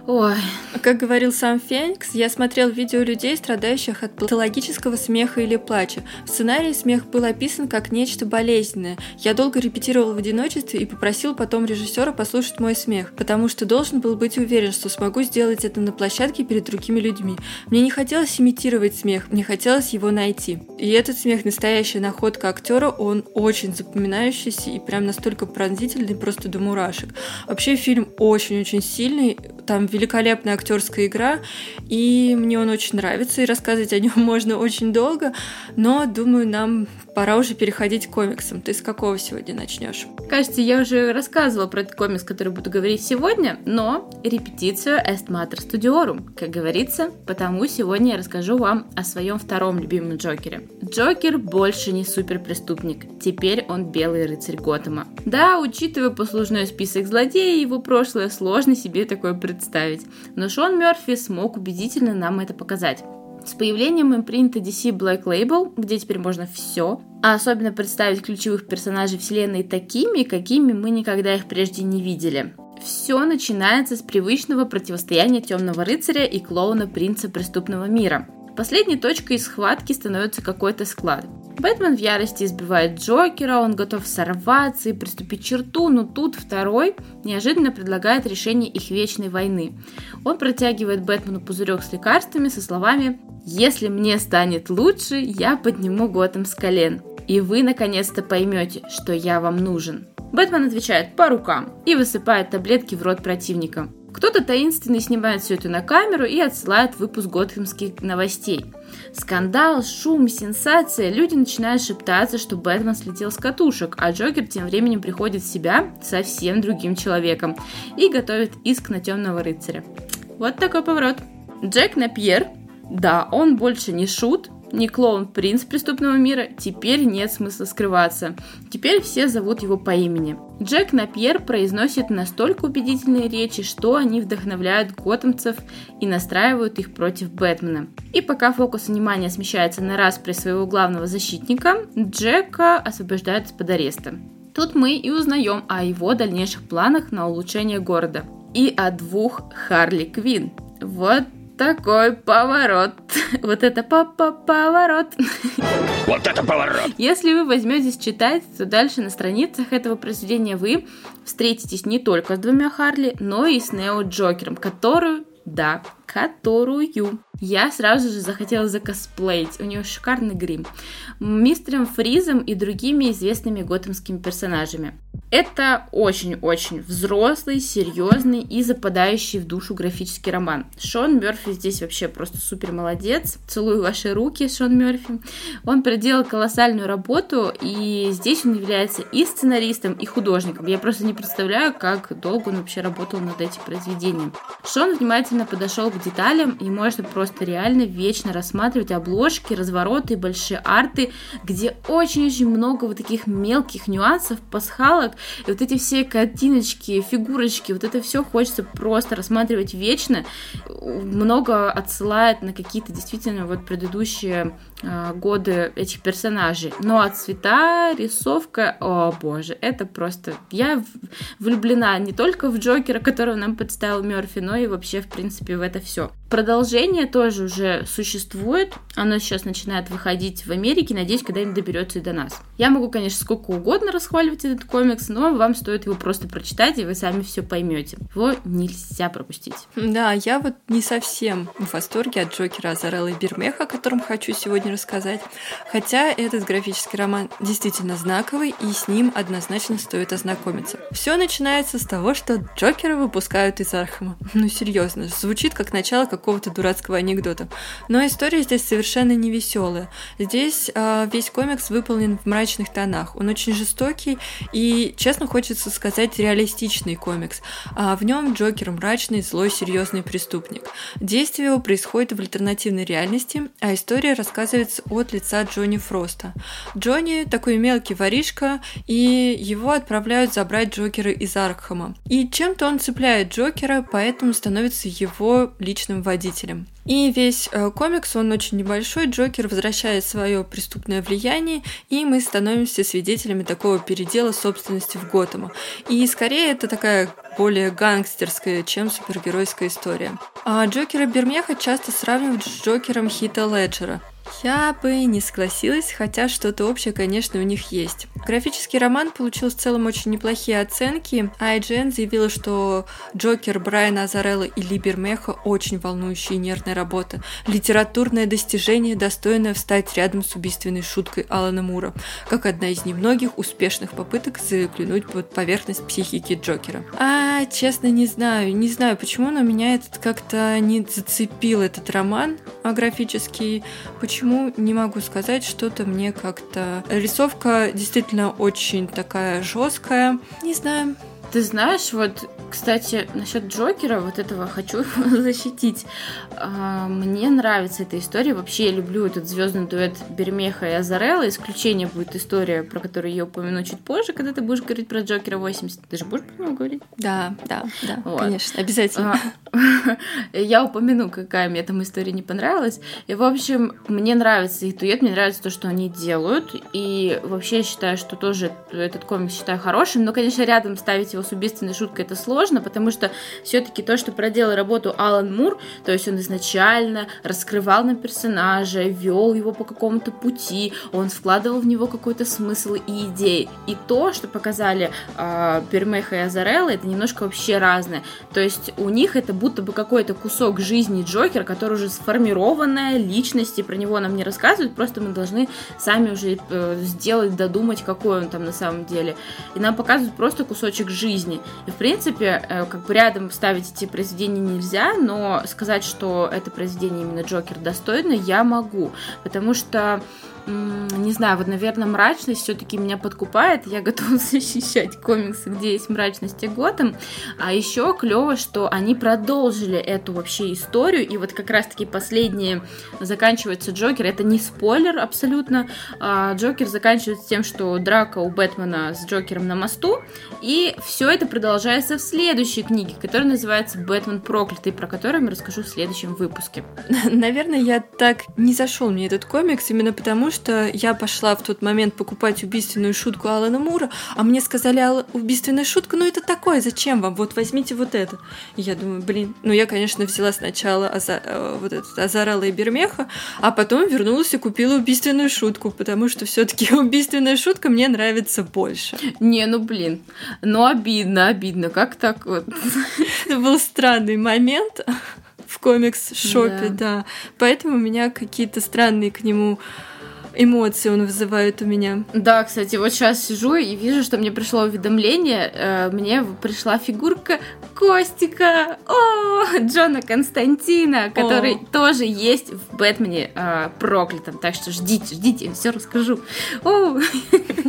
Ой. Как говорил сам Феникс, я смотрел видео людей, страдающих от патологического смеха или плача. В сценарии смех был описан как нечто болезненное. Я долго репетировал в одиночестве и попросил потом режиссера послушать мой смех, потому что должен был быть уверен, что смогу сделать это на площадке перед другими людьми. Мне не хотелось имитировать смех, мне хотелось его найти. И этот смех настоящая находка актера, он очень запоминающийся и прям настолько пронзительный, просто до мурашек. Вообще фильм очень-очень сильный, там великолепная актерская игра, и мне он очень нравится, и рассказывать о нем можно очень долго, но думаю, нам пора уже переходить к комиксам. Ты с какого сегодня начнешь? Кажется, я уже рассказывала про этот комикс, который буду говорить сегодня, но репетицию Est Mater Studiorum, как говорится, потому сегодня я расскажу вам о своем втором любимом Джокере. Джокер больше не суперпреступник, теперь он белый рыцарь Готэма. Да, учитывая послужной список злодеев его прошлое, сложно себе такое представить, но Шон Мерфи смог убедительно нам это показать. С появлением импринта DC Black Label, где теперь можно все, а особенно представить ключевых персонажей вселенной такими, какими мы никогда их прежде не видели. Все начинается с привычного противостояния темного рыцаря и клоуна принца преступного мира. Последней точкой схватки становится какой-то склад. Бэтмен в ярости избивает Джокера, он готов сорваться и приступить черту, но тут второй неожиданно предлагает решение их вечной войны. Он протягивает Бэтмену пузырек с лекарствами со словами «Если мне станет лучше, я подниму Готэм с колен, и вы наконец-то поймете, что я вам нужен». Бэтмен отвечает «по рукам» и высыпает таблетки в рот противника. Кто-то таинственный снимает все это на камеру и отсылает выпуск готэмских новостей. Скандал, шум, сенсация. Люди начинают шептаться, что Бэтмен слетел с катушек, а Джокер тем временем приходит в себя совсем другим человеком и готовит иск на темного рыцаря. Вот такой поворот. Джек Напьер, да, он больше не шут, не клоун-принц преступного мира, теперь нет смысла скрываться. Теперь все зовут его по имени. Джек Напьер произносит настолько убедительные речи, что они вдохновляют готэмцев и настраивают их против Бэтмена. И пока фокус внимания смещается на распри своего главного защитника, Джека освобождают из-под ареста. Тут мы и узнаем о его дальнейших планах на улучшение города. И о двух Харли Квин. Вот такой поворот. Вот это папа поворот. Вот это поворот! Если вы возьметесь читать, то дальше на страницах этого произведения вы встретитесь не только с двумя Харли, но и с Нео Джокером, которую, да, которую я сразу же захотела закосплеить. У нее шикарный грим. Мистером Фризом и другими известными готэмскими персонажами. Это очень-очень взрослый, серьезный и западающий в душу графический роман. Шон Мерфи здесь вообще просто супер молодец. Целую ваши руки, Шон Мерфи. Он проделал колоссальную работу, и здесь он является и сценаристом, и художником. Я просто не представляю, как долго он вообще работал над этим произведением. Шон внимательно подошел к деталям, и можно просто реально вечно рассматривать обложки, развороты, большие арты, где очень-очень много вот таких мелких нюансов, пасхалок, и вот эти все картиночки, фигурочки, вот это все хочется просто рассматривать вечно. Много отсылает на какие-то действительно вот предыдущие годы этих персонажей. Ну а цвета, рисовка, о боже, это просто... Я влюблена не только в Джокера, которого нам представил Мерфи, но и вообще, в принципе, в это все. Продолжение тоже уже существует. Оно сейчас начинает выходить в Америке. Надеюсь, когда-нибудь доберется и до нас. Я могу, конечно, сколько угодно расхваливать этот комикс, но вам стоит его просто прочитать, и вы сами все поймете. Его нельзя пропустить. Да, я вот не совсем в восторге от Джокера Азарелла и Бермеха, о котором хочу сегодня рассказать. Хотя этот графический роман действительно знаковый, и с ним однозначно стоит ознакомиться. Все начинается с того, что Джокера выпускают из Архама. Ну, серьезно, звучит как начало какого-то дурацкого анекдота. Но история здесь совершенно не веселая. Здесь э, весь комикс выполнен в мрачных тонах. Он очень жестокий и, честно хочется сказать, реалистичный комикс. А в нем Джокер мрачный, злой, серьезный преступник. Действие его происходит в альтернативной реальности, а история рассказывается от лица Джонни Фроста. Джонни такой мелкий воришка, и его отправляют забрать Джокера из Аркхема. И чем-то он цепляет Джокера, поэтому становится его личным водителем. И весь э, комикс, он очень небольшой, Джокер возвращает свое преступное влияние, и мы становимся свидетелями такого передела собственности в Готэма. И скорее это такая более гангстерская, чем супергеройская история. А Джокера Бермеха часто сравнивают с Джокером Хита Леджера. Я бы не согласилась, хотя что-то общее, конечно, у них есть. Графический роман получил в целом очень неплохие оценки, а IGN заявила, что Джокер Брайана Азарелла и Ли Бермеха очень волнующая и нервная работа. Литературное достижение, достойное встать рядом с убийственной шуткой Алана Мура, как одна из немногих успешных попыток заглянуть под поверхность психики Джокера. А, честно, не знаю, не знаю почему, но меня этот как-то не зацепил этот роман графический. Почему Почему не могу сказать, что-то мне как-то... Рисовка действительно очень такая жесткая. Не знаю. Ты знаешь, вот кстати, насчет Джокера, вот этого хочу защитить. А, мне нравится эта история. Вообще я люблю этот звездный дуэт Бермеха и Азарелла. Исключение будет история, про которую я упомяну чуть позже, когда ты будешь говорить про Джокера 80. Ты же будешь про него говорить? Да, да, да, вот. конечно, обязательно. А, я упомяну, какая мне там история не понравилась. И, в общем, мне нравится их дуэт, мне нравится то, что они делают. И вообще я считаю, что тоже этот комикс считаю хорошим. Но, конечно, рядом ставить его с убийственной шуткой это сложно потому что все-таки то, что проделал работу Алан Мур, то есть он изначально раскрывал на персонажа, вел его по какому-то пути, он вкладывал в него какой-то смысл и идеи. И то, что показали э, Пермеха и Азарелла, это немножко вообще разное. То есть у них это будто бы какой-то кусок жизни Джокера, который уже сформированная личность, и про него нам не рассказывают, просто мы должны сами уже э, сделать, додумать, какой он там на самом деле. И нам показывают просто кусочек жизни. И в принципе принципе, э, как бы рядом ставить эти произведения нельзя, но сказать, что это произведение именно Джокер достойно, я могу, потому что не знаю, вот, наверное, мрачность все-таки меня подкупает. Я готова защищать комиксы, где есть мрачность и Готэм. А еще клево, что они продолжили эту вообще историю. И вот как раз-таки последнее заканчивается Джокер. Это не спойлер абсолютно. А Джокер заканчивается тем, что драка у Бэтмена с Джокером на мосту. И все это продолжается в следующей книге, которая называется «Бэтмен проклятый», про которую я расскажу в следующем выпуске. Наверное, я так не зашел мне этот комикс именно потому, что я пошла в тот момент покупать убийственную шутку Алана Мура, а мне сказали, Алла, убийственная шутка, ну это такое, зачем вам? Вот возьмите вот это. И я думаю, блин, ну я, конечно, взяла сначала Аза, э, вот этот Азарала и Бермеха, а потом вернулась и купила убийственную шутку, потому что все-таки убийственная шутка мне нравится больше. Не, ну блин, ну обидно, обидно, как так вот? Это был странный момент в комикс-шопе, да. да. Поэтому у меня какие-то странные к нему эмоции он вызывает у меня. Да, кстати, вот сейчас сижу и вижу, что мне пришло уведомление, э, мне пришла фигурка Костика, о, Джона Константина, который о. тоже есть в Бэтмене э, проклятом, так что ждите, ждите, все расскажу. О.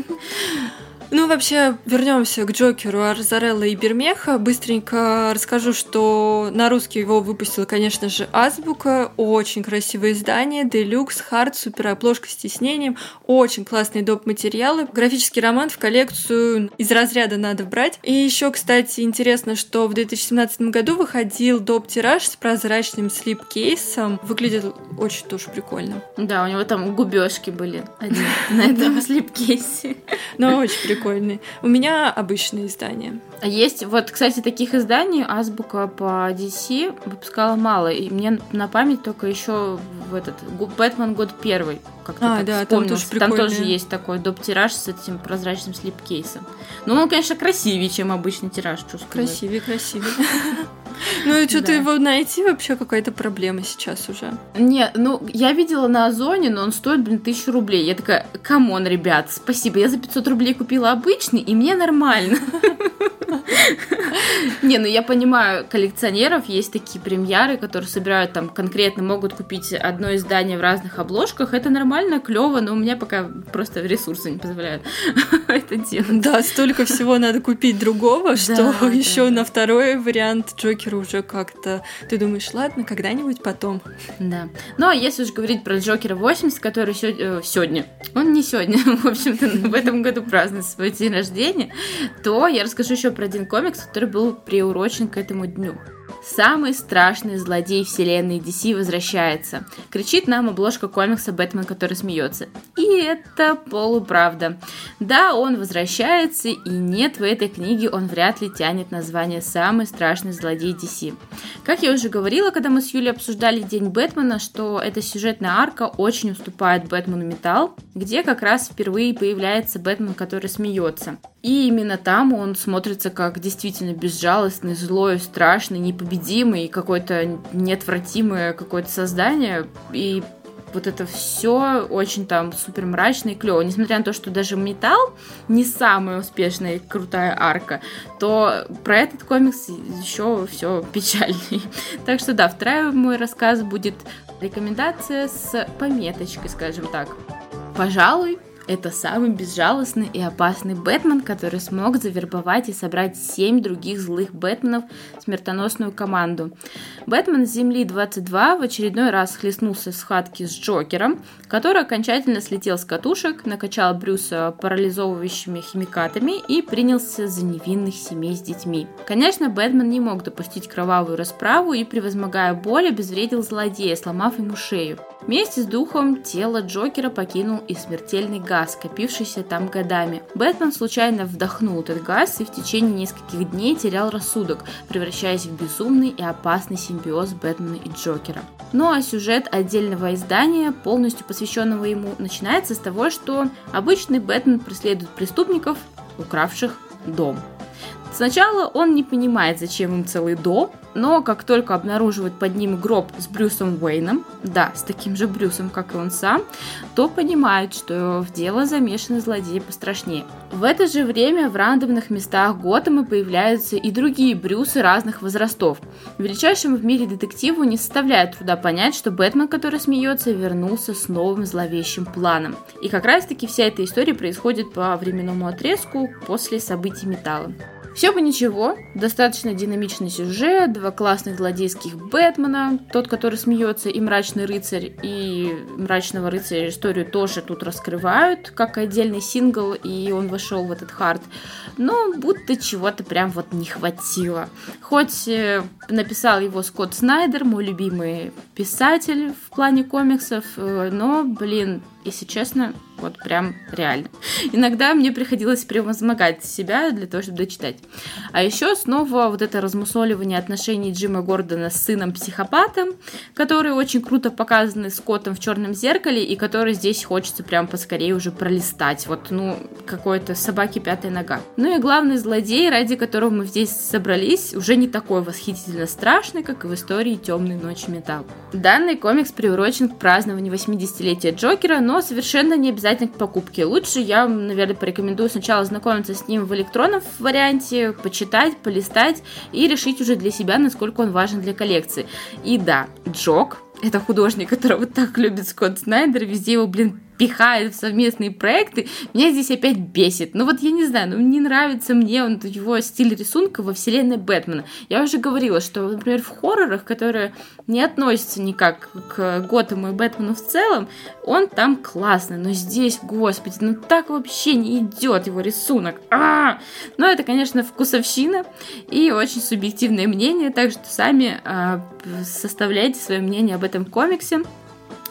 Ну, вообще, вернемся к Джокеру Арзарелла и Бермеха. Быстренько расскажу, что на русский его выпустила, конечно же, Азбука. Очень красивое издание, делюкс, хард, супер обложка с тиснением. Очень классные доп. материалы. Графический роман в коллекцию из разряда надо брать. И еще, кстати, интересно, что в 2017 году выходил доп. тираж с прозрачным слип-кейсом. Выглядит очень тоже прикольно. Да, у него там губежки были на этом слип-кейсе. Но очень прикольно прикольный. У меня обычное издание. А есть, вот, кстати, таких изданий Азбука по DC выпускала мало. И мне на память только еще в этот Бэтмен год первый. Как-то а, да, там тоже, там тоже есть такой доп. тираж с этим прозрачным slipcase ом. Ну, он, конечно, красивее, чем обычный тираж, сказать. Красивее, красивее. Ну и что-то его найти вообще какая-то проблема сейчас уже. Не, ну я видела на Озоне, но он стоит, блин, тысячу рублей. Я такая, come on, ребят, спасибо, я за 500 рублей купила обычный, и мне нормально. Не, ну я понимаю, коллекционеров есть такие премьеры, которые собирают там конкретно, могут купить одно издание в разных обложках. Это нормально, клево, но у меня пока просто ресурсы не позволяют это делать. Да, столько всего надо купить другого, что еще на второй вариант Джокера уже как-то... Ты думаешь, ладно, когда-нибудь потом. Да. Ну, а если уж говорить про Джокера 80, который э, сегодня, он не сегодня, в общем-то, в этом году празднует свой день рождения, то я расскажу еще про один комикс, который был приурочен к этому дню. Самый страшный злодей вселенной DC возвращается. Кричит нам обложка комикса Бэтмен, который смеется. И это полуправда. Да, он возвращается, и нет, в этой книге он вряд ли тянет название «Самый страшный злодей DC». Как я уже говорила, когда мы с Юлей обсуждали День Бэтмена, что эта сюжетная арка очень уступает Бэтмену Металл, где как раз впервые появляется Бэтмен, который смеется. И именно там он смотрится как действительно безжалостный, злой, страшный, непобедимый, какое-то неотвратимое какое-то создание. И вот это все очень там супер мрачно и клево. Несмотря на то, что даже металл не самая успешная и крутая арка, то про этот комикс еще все печальней. Так что да, второй мой рассказ будет рекомендация с пометочкой, скажем так. Пожалуй, это самый безжалостный и опасный Бэтмен, который смог завербовать и собрать семь других злых Бэтменов смертоносную команду. Бэтмен с Земли 22 в очередной раз хлестнулся в схватке с Джокером, который окончательно слетел с катушек, накачал Брюса парализовывающими химикатами и принялся за невинных семей с детьми. Конечно, Бэтмен не мог допустить кровавую расправу и, превозмогая боль, обезвредил злодея, сломав ему шею. Вместе с духом тело Джокера покинул и смертельный газ, копившийся там годами. Бэтмен случайно вдохнул этот газ и в течение нескольких дней терял рассудок, превращаясь в безумный и опасный симбиоз Бэтмена и Джокера. Ну а сюжет отдельного издания, полностью посвященного ему, начинается с того, что обычный Бэтмен преследует преступников, укравших дом. Сначала он не понимает, зачем им целый дом, но как только обнаруживают под ним гроб с Брюсом Уэйном, да, с таким же Брюсом, как и он сам, то понимают, что в дело замешаны злодеи пострашнее. В это же время в рандомных местах Готэма появляются и другие Брюсы разных возрастов. Величайшему в мире детективу не составляет труда понять, что Бэтмен, который смеется, вернулся с новым зловещим планом. И как раз таки вся эта история происходит по временному отрезку после событий Металла. Все бы ничего, достаточно динамичный сюжет, два классных злодейских Бэтмена, тот, который смеется, и Мрачный рыцарь, и Мрачного рыцаря историю тоже тут раскрывают, как отдельный сингл, и он вошел в этот хард. Но будто чего-то прям вот не хватило. Хоть э, написал его Скотт Снайдер, мой любимый писатель в плане комиксов, э, но, блин, если честно, вот прям реально. Иногда мне приходилось превозмогать себя для того, чтобы дочитать. А еще снова вот это размусоливание отношений Джима Гордона с сыном психопатом, который очень круто показаны Скоттом в черном зеркале, и который здесь хочется прям поскорее уже пролистать. Вот, ну, какой-то собаки пятая нога. Ну и главный злодей, ради которого мы здесь собрались, уже не такой восхитительно страшный, как и в истории Темной ночи металл. Данный комикс приурочен к празднованию 80-летия Джокера, но совершенно не обязательно к покупке. Лучше я, наверное, порекомендую сначала знакомиться с ним в электронном варианте, почитать, полистать и решить уже для себя, насколько он важен для коллекции. И да, Джок, это художник, которого так любит Скотт Снайдер, везде его, блин, пихает в совместные проекты, меня здесь опять бесит. Ну вот я не знаю, ну не нравится мне он, его стиль рисунка во вселенной Бэтмена. Я уже говорила, что, например, в хоррорах, которые не относятся никак к Готэму и Бэтмену в целом, он там классный, но здесь, господи, ну так вообще не идет его рисунок. А-а-а! Но это, конечно, вкусовщина и очень субъективное мнение, так что сами а, составляйте свое мнение об этом комиксе.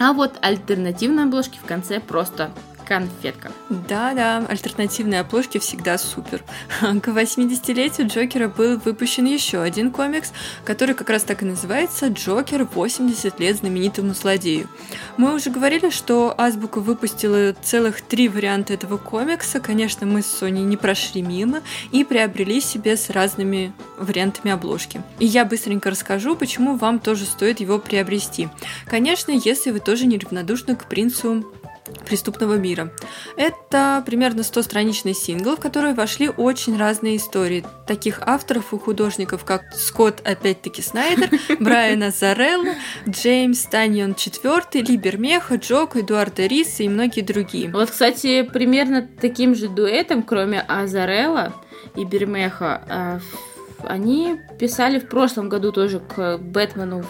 А вот альтернативные обложки в конце просто конфетка. Да-да, альтернативные обложки всегда супер. К 80-летию Джокера был выпущен еще один комикс, который как раз так и называется «Джокер 80 лет знаменитому злодею». Мы уже говорили, что Азбука выпустила целых три варианта этого комикса. Конечно, мы с Соней не прошли мимо и приобрели себе с разными вариантами обложки. И я быстренько расскажу, почему вам тоже стоит его приобрести. Конечно, если вы тоже неравнодушны к принцу преступного мира. Это примерно 100-страничный сингл, в который вошли очень разные истории таких авторов и художников, как Скотт, опять-таки, Снайдер, Брайан Азарелло, Джеймс Таньон IV, Ли Бермеха, Джок, Эдуард Рис и многие другие. Вот, кстати, примерно таким же дуэтом, кроме Азарелла и Бермеха, а, они писали в прошлом году тоже к Бэтмену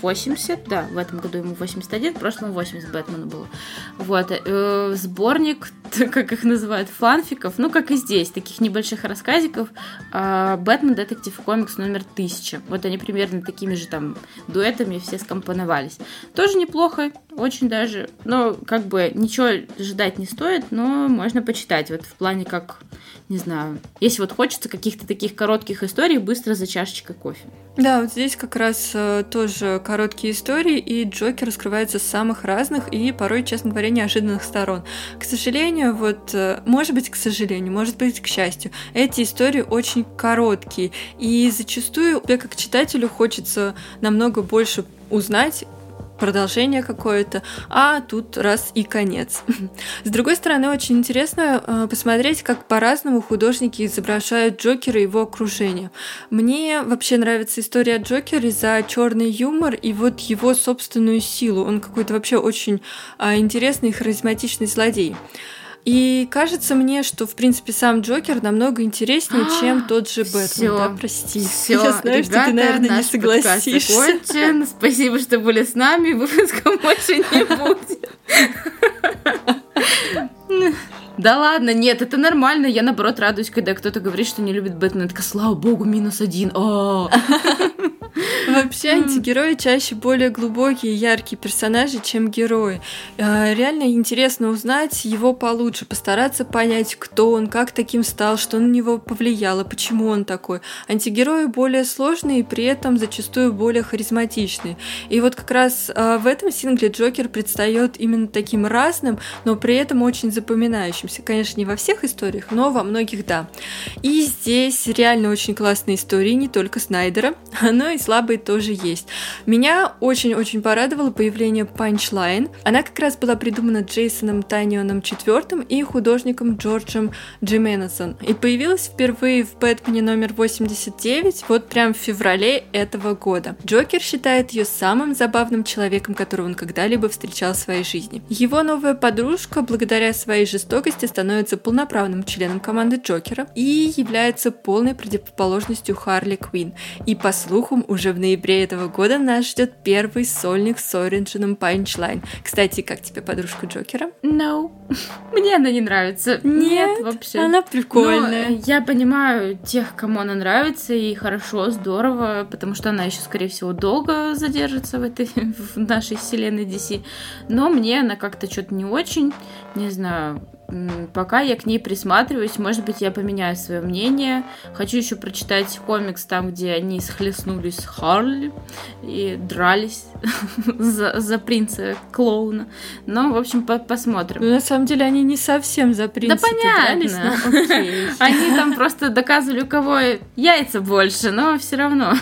80, да, в этом году ему 81, в прошлом 80 Бэтмену было. Вот, э, сборник, как их называют, фанфиков, ну, как и здесь, таких небольших рассказиков, э, Бэтмен Детектив Комикс номер 1000. Вот они примерно такими же там дуэтами все скомпоновались. Тоже неплохо, очень даже, но как бы ничего ждать не стоит, но можно почитать, вот в плане как, не знаю, если вот хочется каких-то таких коротких историй, быстро за чашечкой кофе. Да, вот здесь как раз э, тоже короткие истории, и Джокер раскрывается с самых разных и порой, честно говоря, неожиданных сторон. К сожалению, вот, э, может быть, к сожалению, может быть, к счастью, эти истории очень короткие, и зачастую тебе как читателю хочется намного больше узнать продолжение какое-то, а тут раз и конец. С другой стороны, очень интересно э, посмотреть, как по-разному художники изображают Джокера и его окружение. Мне вообще нравится история Джокера за черный юмор и вот его собственную силу. Он какой-то вообще очень а, интересный харизматичный злодей. И кажется мне, что, в принципе, сам Джокер намного интереснее, чем тот же Бэтмен. Всё, да, прости. Всё, Я знаю, ребята, что ты, наверное, не согласишься. Спасибо, что были с нами. Выпуска больше не будет. Да ладно, нет, это нормально. Я наоборот радуюсь, когда кто-то говорит, что не любит Бэтмена. Я слава богу, минус один. А. Вообще антигерои чаще более глубокие и яркие персонажи, чем герои. А, реально интересно узнать его получше, постараться понять, кто он, как таким стал, что на него повлияло, почему он такой. Антигерои более сложные и при этом зачастую более харизматичные. И вот как раз а, в этом сингле Джокер предстает именно таким разным, но при этом очень запоминающимся. Конечно, не во всех историях, но во многих да. И здесь реально очень классные истории, не только Снайдера, но и слабые тоже есть. Меня очень-очень порадовало появление Punchline. Она как раз была придумана Джейсоном Танионом IV и художником Джорджем Джименесом. И появилась впервые в Бэтмене номер 89 вот прям в феврале этого года. Джокер считает ее самым забавным человеком, которого он когда-либо встречал в своей жизни. Его новая подружка, благодаря своей жестокости, становится полноправным членом команды Джокера и является полной противоположностью Харли Квин. И по слухам, уже в ноябре этого года нас ждет первый сольник с Ориджином Punchline. Кстати, как тебе подружка Джокера? No. Мне она не нравится. Нет, Нет вообще. Она прикольная. Но я понимаю тех, кому она нравится, и хорошо, здорово, потому что она еще, скорее всего, долго задержится в этой в нашей вселенной DC. Но мне она как-то что-то не очень, не знаю, пока я к ней присматриваюсь, может быть, я поменяю свое мнение. Хочу еще прочитать комикс там, где они схлестнулись с Харли и дрались за, за принца клоуна. Но, в общем, по посмотрим. Ну, на самом деле, они не совсем за принца да, понятно. дрались, но Они там просто доказывали, у кого яйца больше, но все равно.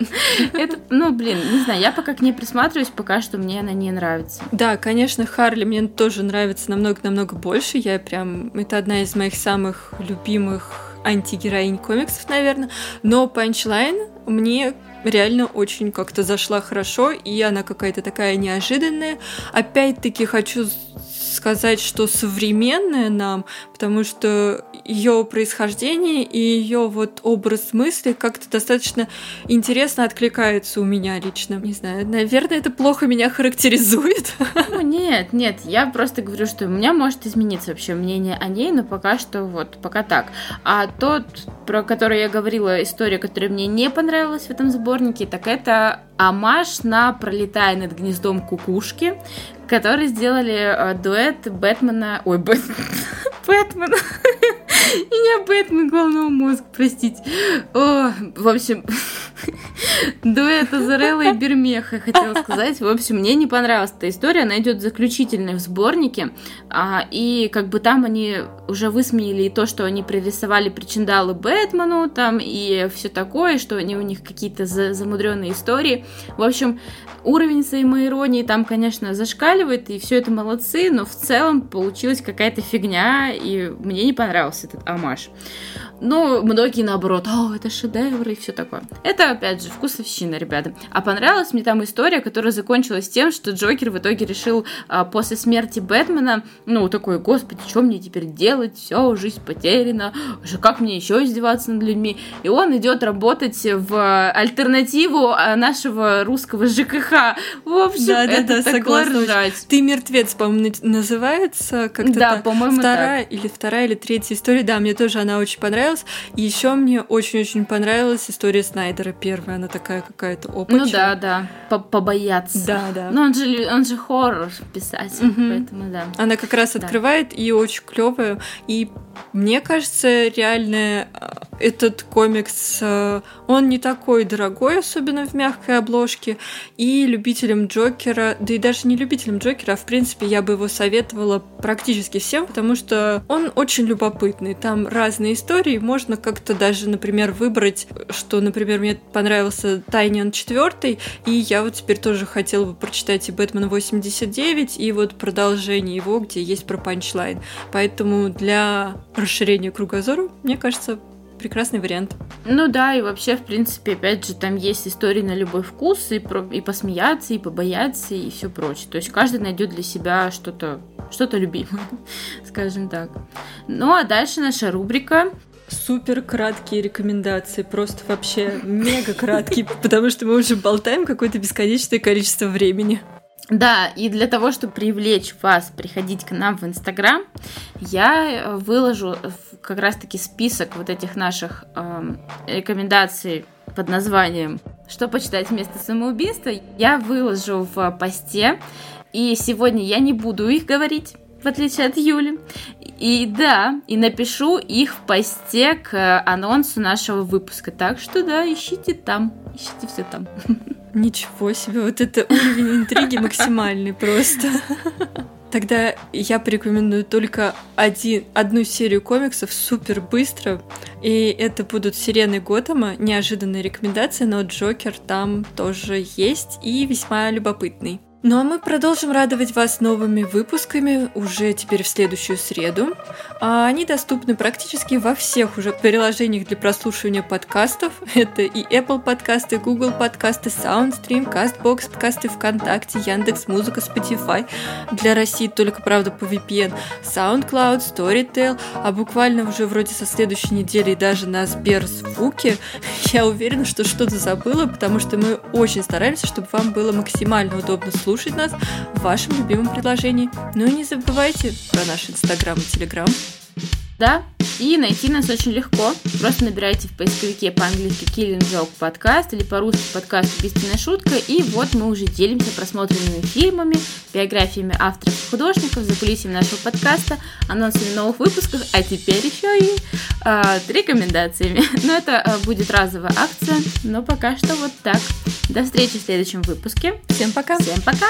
Это, ну, блин, не знаю, я пока к ней присматриваюсь, пока что мне она не нравится. Да, конечно, Харли мне тоже нравится намного-намного больше. Я прям... Это одна из моих самых любимых антигероинь комиксов, наверное. Но Панчлайн мне реально очень как-то зашла хорошо, и она какая-то такая неожиданная. Опять-таки хочу сказать, что современная нам, потому что ее происхождение и ее вот образ мысли как-то достаточно интересно откликается у меня лично. Не знаю, наверное, это плохо меня характеризует. Ну, нет, нет, я просто говорю, что у меня может измениться вообще мнение о ней, но пока что вот, пока так. А тот, про который я говорила, история, которая мне не понравилась в этом сборнике, так это амаш на «Пролетая над гнездом кукушки», которые сделали э, дуэт Бэтмена... Ой, Бэт... Бэтмена. И не Бэтмен головного мозга, простите. О, в общем, Дуэт Азарелла и Бермеха, хотела сказать. В общем, мне не понравилась эта история. Она идет заключительной в сборнике. А, и как бы там они уже высмеяли и то, что они пририсовали причиндалы Бэтмену, там и все такое, что они у них какие-то за замудренные истории. В общем, уровень самоиронии там, конечно, зашкаливает, и все это молодцы, но в целом получилась какая-то фигня, и мне не понравился этот амаш. Но многие наоборот, о, это шедевр и все такое. Это, опять же, вкусовщина, ребята. А понравилась мне там история, которая закончилась тем, что Джокер в итоге решил а, после смерти Бэтмена, ну, такой, господи, что мне теперь делать? Все, жизнь потеряна, как мне еще издеваться над людьми? И он идет работать в альтернативу а, нашего русского ЖКХ. В общем, да, да, это да, такое ржать. Ты мертвец, по-моему, называется как-то Да, по-моему, вторая так. или вторая или третья история. Да, мне тоже она очень понравилась понравилось. И еще мне очень-очень понравилась история Снайдера первая. Она такая какая-то опытная. Ну да, да. Побояться. Да, да. Но он же, он же хоррор писатель, угу. поэтому да. Она как раз да. открывает и очень клевая. И мне кажется, реально э, этот комикс, э, он не такой дорогой, особенно в мягкой обложке. И любителям Джокера, да и даже не любителям Джокера, а в принципе я бы его советовала практически всем, потому что он очень любопытный. Там разные истории, можно как-то даже, например, выбрать, что, например, мне понравился Тайниан 4, и я вот теперь тоже хотела бы прочитать и Бэтмен 89, и вот продолжение его, где есть про панчлайн. Поэтому для расширения кругозора, мне кажется, прекрасный вариант. Ну да, и вообще, в принципе, опять же, там есть истории на любой вкус, и, про, и посмеяться, и побояться, и все прочее. То есть каждый найдет для себя что-то что-то любимое, скажем так. Ну а дальше наша рубрика супер краткие рекомендации, просто вообще мега краткие, потому что мы уже болтаем какое-то бесконечное количество времени. Да, и для того, чтобы привлечь вас приходить к нам в Инстаграм, я э, выложу как раз-таки список вот этих наших э, рекомендаций под названием «Что почитать вместо самоубийства?» Я выложу в посте, и сегодня я не буду их говорить, в отличие от Юли. И да, и напишу их в посте к анонсу нашего выпуска. Так что да, ищите там, ищите все там. Ничего себе, вот это уровень интриги максимальный просто. Тогда я порекомендую только один, одну серию комиксов супер быстро. И это будут Сирены Готэма. Неожиданная рекомендация, но Джокер там тоже есть и весьма любопытный. Ну а мы продолжим радовать вас новыми выпусками уже теперь в следующую среду. А они доступны практически во всех уже приложениях для прослушивания подкастов. Это и Apple подкасты, Google подкасты, SoundStream, CastBox подкасты ВКонтакте, Яндекс Музыка, Spotify. Для России только, правда, по VPN. SoundCloud, Storytel, а буквально уже вроде со следующей недели даже на Сберзвуке. Я уверена, что что-то забыла, потому что мы очень стараемся, чтобы вам было максимально удобно слушать слушать нас в вашем любимом приложении. Ну и не забывайте про наш Инстаграм и Телеграм. Да, и найти нас очень легко. Просто набирайте в поисковике по-английски Killing Joke подкаст или по-русски подкаст «Убийственная шутка». И вот мы уже делимся просмотренными фильмами, биографиями авторов и художников, закулисьем нашего подкаста, анонсами новых выпусков, а теперь еще и э, рекомендациями. Но это э, будет разовая акция, но пока что вот так. До встречи в следующем выпуске. Всем пока! Всем пока!